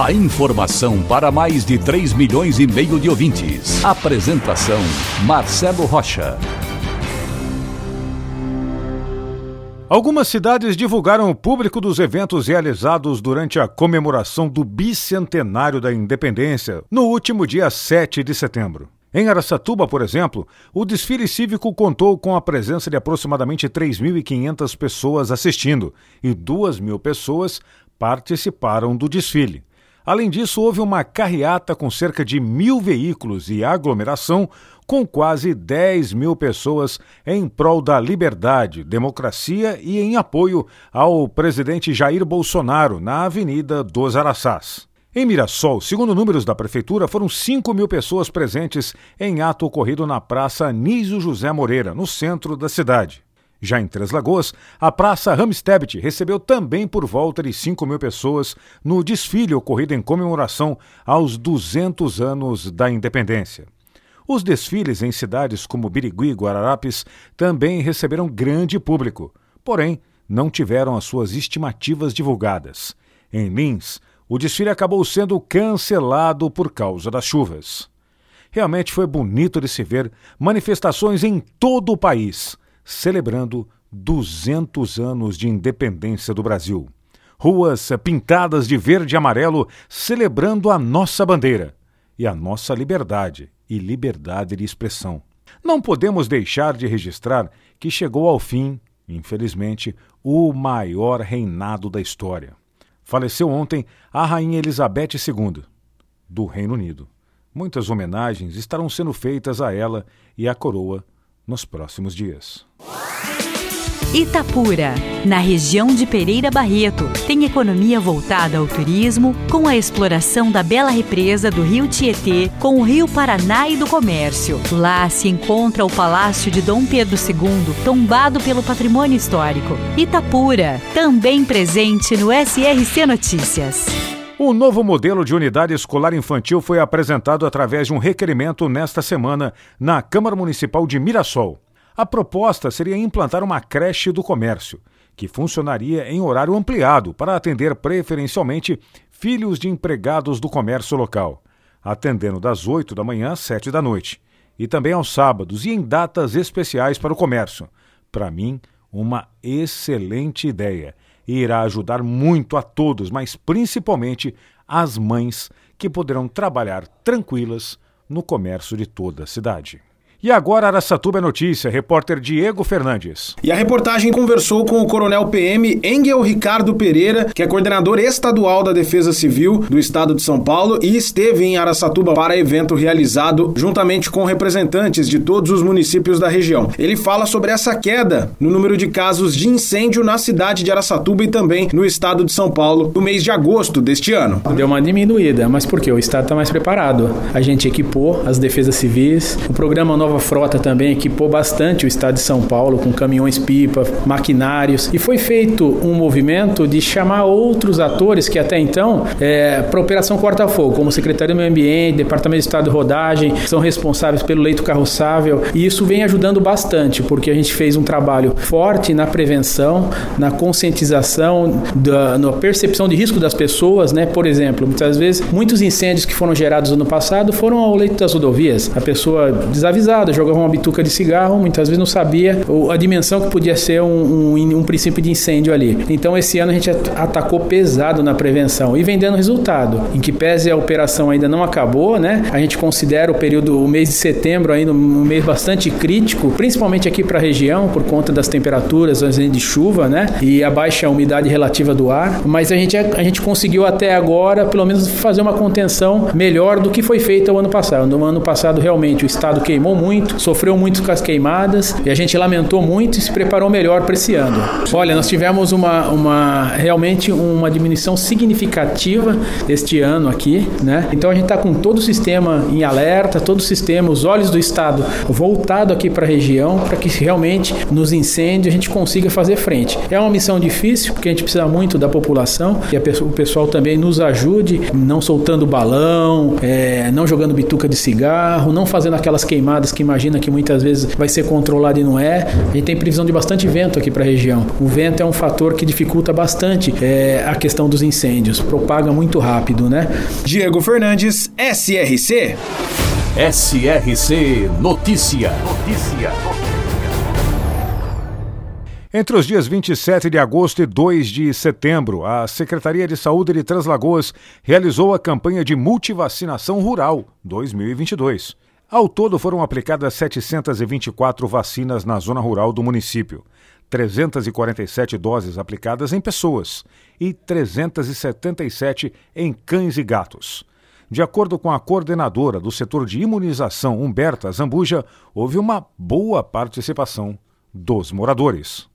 A informação para mais de 3 milhões e meio de ouvintes. Apresentação Marcelo Rocha. Algumas cidades divulgaram o público dos eventos realizados durante a comemoração do bicentenário da independência no último dia 7 de setembro. Em Araçatuba, por exemplo, o desfile cívico contou com a presença de aproximadamente 3.500 pessoas assistindo e 2.000 pessoas participaram do desfile. Além disso, houve uma carreata com cerca de mil veículos e aglomeração com quase 10 mil pessoas em prol da liberdade, democracia e em apoio ao presidente Jair Bolsonaro na Avenida dos Araçás. Em Mirassol, segundo números da prefeitura, foram 5 mil pessoas presentes em ato ocorrido na Praça Anísio José Moreira, no centro da cidade. Já em Três Lagoas, a Praça Ramstebet recebeu também por volta de 5 mil pessoas no desfile ocorrido em comemoração aos 200 anos da independência. Os desfiles em cidades como Birigui e Guararapes também receberam grande público, porém não tiveram as suas estimativas divulgadas. Em Lins, o desfile acabou sendo cancelado por causa das chuvas. Realmente foi bonito de se ver manifestações em todo o país celebrando 200 anos de independência do Brasil. Ruas pintadas de verde e amarelo celebrando a nossa bandeira e a nossa liberdade e liberdade de expressão. Não podemos deixar de registrar que chegou ao fim, infelizmente, o maior reinado da história. Faleceu ontem a Rainha Elizabeth II, do Reino Unido. Muitas homenagens estarão sendo feitas a ela e à coroa nos próximos dias. Itapura, na região de Pereira Barreto, tem economia voltada ao turismo, com a exploração da bela represa do Rio Tietê, com o Rio Paraná e do comércio. Lá se encontra o Palácio de Dom Pedro II, tombado pelo patrimônio histórico. Itapura, também presente no SRC Notícias. O novo modelo de unidade escolar infantil foi apresentado através de um requerimento nesta semana na Câmara Municipal de Mirassol. A proposta seria implantar uma creche do comércio, que funcionaria em horário ampliado para atender preferencialmente filhos de empregados do comércio local, atendendo das 8 da manhã às 7 da noite, e também aos sábados e em datas especiais para o comércio. Para mim, uma excelente ideia e irá ajudar muito a todos, mas principalmente as mães que poderão trabalhar tranquilas no comércio de toda a cidade. E agora Araçatuba é notícia, repórter Diego Fernandes. E a reportagem conversou com o coronel PM Engel Ricardo Pereira, que é coordenador estadual da Defesa Civil do estado de São Paulo e esteve em Araçatuba para evento realizado juntamente com representantes de todos os municípios da região. Ele fala sobre essa queda no número de casos de incêndio na cidade de Araçatuba e também no estado de São Paulo no mês de agosto deste ano. Deu uma diminuída, mas por quê? O estado está mais preparado. A gente equipou as defesas civis, o programa Nova Nova Frota também equipou bastante o estado de São Paulo com caminhões-pipa, maquinários e foi feito um movimento de chamar outros atores que até então, é, para a Operação Corta-Fogo, como Secretaria do Meio Ambiente, Departamento de Estado de Rodagem, são responsáveis pelo leito carroçável e isso vem ajudando bastante porque a gente fez um trabalho forte na prevenção, na conscientização, da, na percepção de risco das pessoas, né? Por exemplo, muitas vezes muitos incêndios que foram gerados no passado foram ao leito das rodovias. A pessoa desavisada jogava uma bituca de cigarro, muitas vezes não sabia a dimensão que podia ser um, um, um princípio de incêndio ali. Então esse ano a gente atacou pesado na prevenção e vem dando resultado. Em que pese a operação ainda não acabou, né? A gente considera o período, o mês de setembro ainda um mês bastante crítico, principalmente aqui para a região, por conta das temperaturas, vezes de chuva, né? E a baixa umidade relativa do ar. Mas a gente, a gente conseguiu até agora, pelo menos, fazer uma contenção melhor do que foi feita o ano passado. No ano passado, realmente, o estado queimou muito muito, sofreu muito com as queimadas e a gente lamentou muito e se preparou melhor para esse ano. Olha, nós tivemos uma, uma realmente uma diminuição significativa este ano aqui, né? Então a gente está com todo o sistema em alerta, todo o sistema, os olhos do Estado voltado aqui para a região, para que realmente nos incêndios a gente consiga fazer frente. É uma missão difícil, porque a gente precisa muito da população e o pessoal também nos ajude, não soltando balão, é, não jogando bituca de cigarro, não fazendo aquelas queimadas que imagina que muitas vezes vai ser controlado e não é. A gente tem previsão de bastante vento aqui para a região. O vento é um fator que dificulta bastante é, a questão dos incêndios, propaga muito rápido, né? Diego Fernandes, SRC. SRC Notícia. Notícia. Entre os dias 27 de agosto e 2 de setembro, a Secretaria de Saúde de Translagoas realizou a campanha de multivacinação rural 2022. Ao todo foram aplicadas 724 vacinas na zona rural do município, 347 doses aplicadas em pessoas e 377 em cães e gatos. De acordo com a coordenadora do setor de imunização, Humberta Zambuja, houve uma boa participação dos moradores.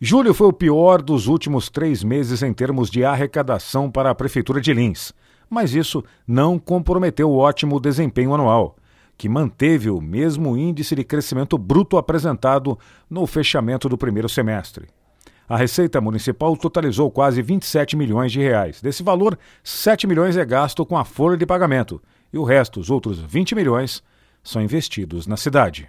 Julho foi o pior dos últimos três meses em termos de arrecadação para a Prefeitura de Lins, mas isso não comprometeu o ótimo desempenho anual, que manteve o mesmo índice de crescimento bruto apresentado no fechamento do primeiro semestre. A receita municipal totalizou quase 27 milhões de reais. Desse valor, 7 milhões é gasto com a folha de pagamento e o resto, os outros 20 milhões, são investidos na cidade.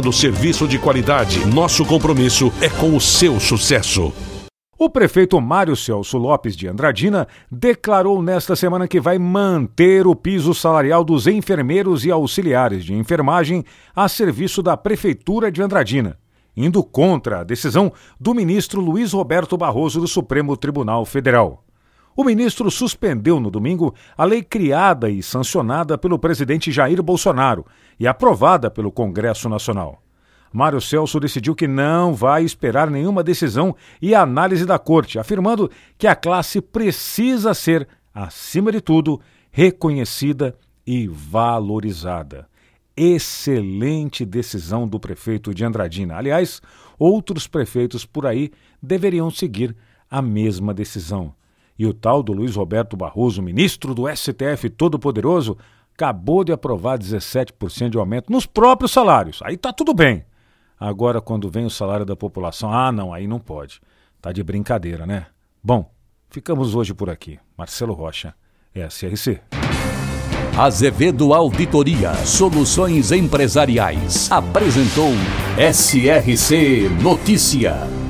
oferecendo serviço de qualidade. Nosso compromisso é com o seu sucesso. O prefeito Mário Celso Lopes de Andradina declarou nesta semana que vai manter o piso salarial dos enfermeiros e auxiliares de enfermagem a serviço da Prefeitura de Andradina, indo contra a decisão do ministro Luiz Roberto Barroso do Supremo Tribunal Federal. O ministro suspendeu no domingo a lei criada e sancionada pelo presidente Jair Bolsonaro e aprovada pelo Congresso Nacional. Mário Celso decidiu que não vai esperar nenhuma decisão e análise da corte, afirmando que a classe precisa ser, acima de tudo, reconhecida e valorizada. Excelente decisão do prefeito de Andradina. Aliás, outros prefeitos por aí deveriam seguir a mesma decisão. E o tal do Luiz Roberto Barroso, ministro do STF Todo-Poderoso, acabou de aprovar 17% de aumento nos próprios salários. Aí tá tudo bem. Agora, quando vem o salário da população, ah, não, aí não pode. Tá de brincadeira, né? Bom, ficamos hoje por aqui. Marcelo Rocha, SRC. Azevedo Auditoria Soluções Empresariais apresentou SRC Notícia.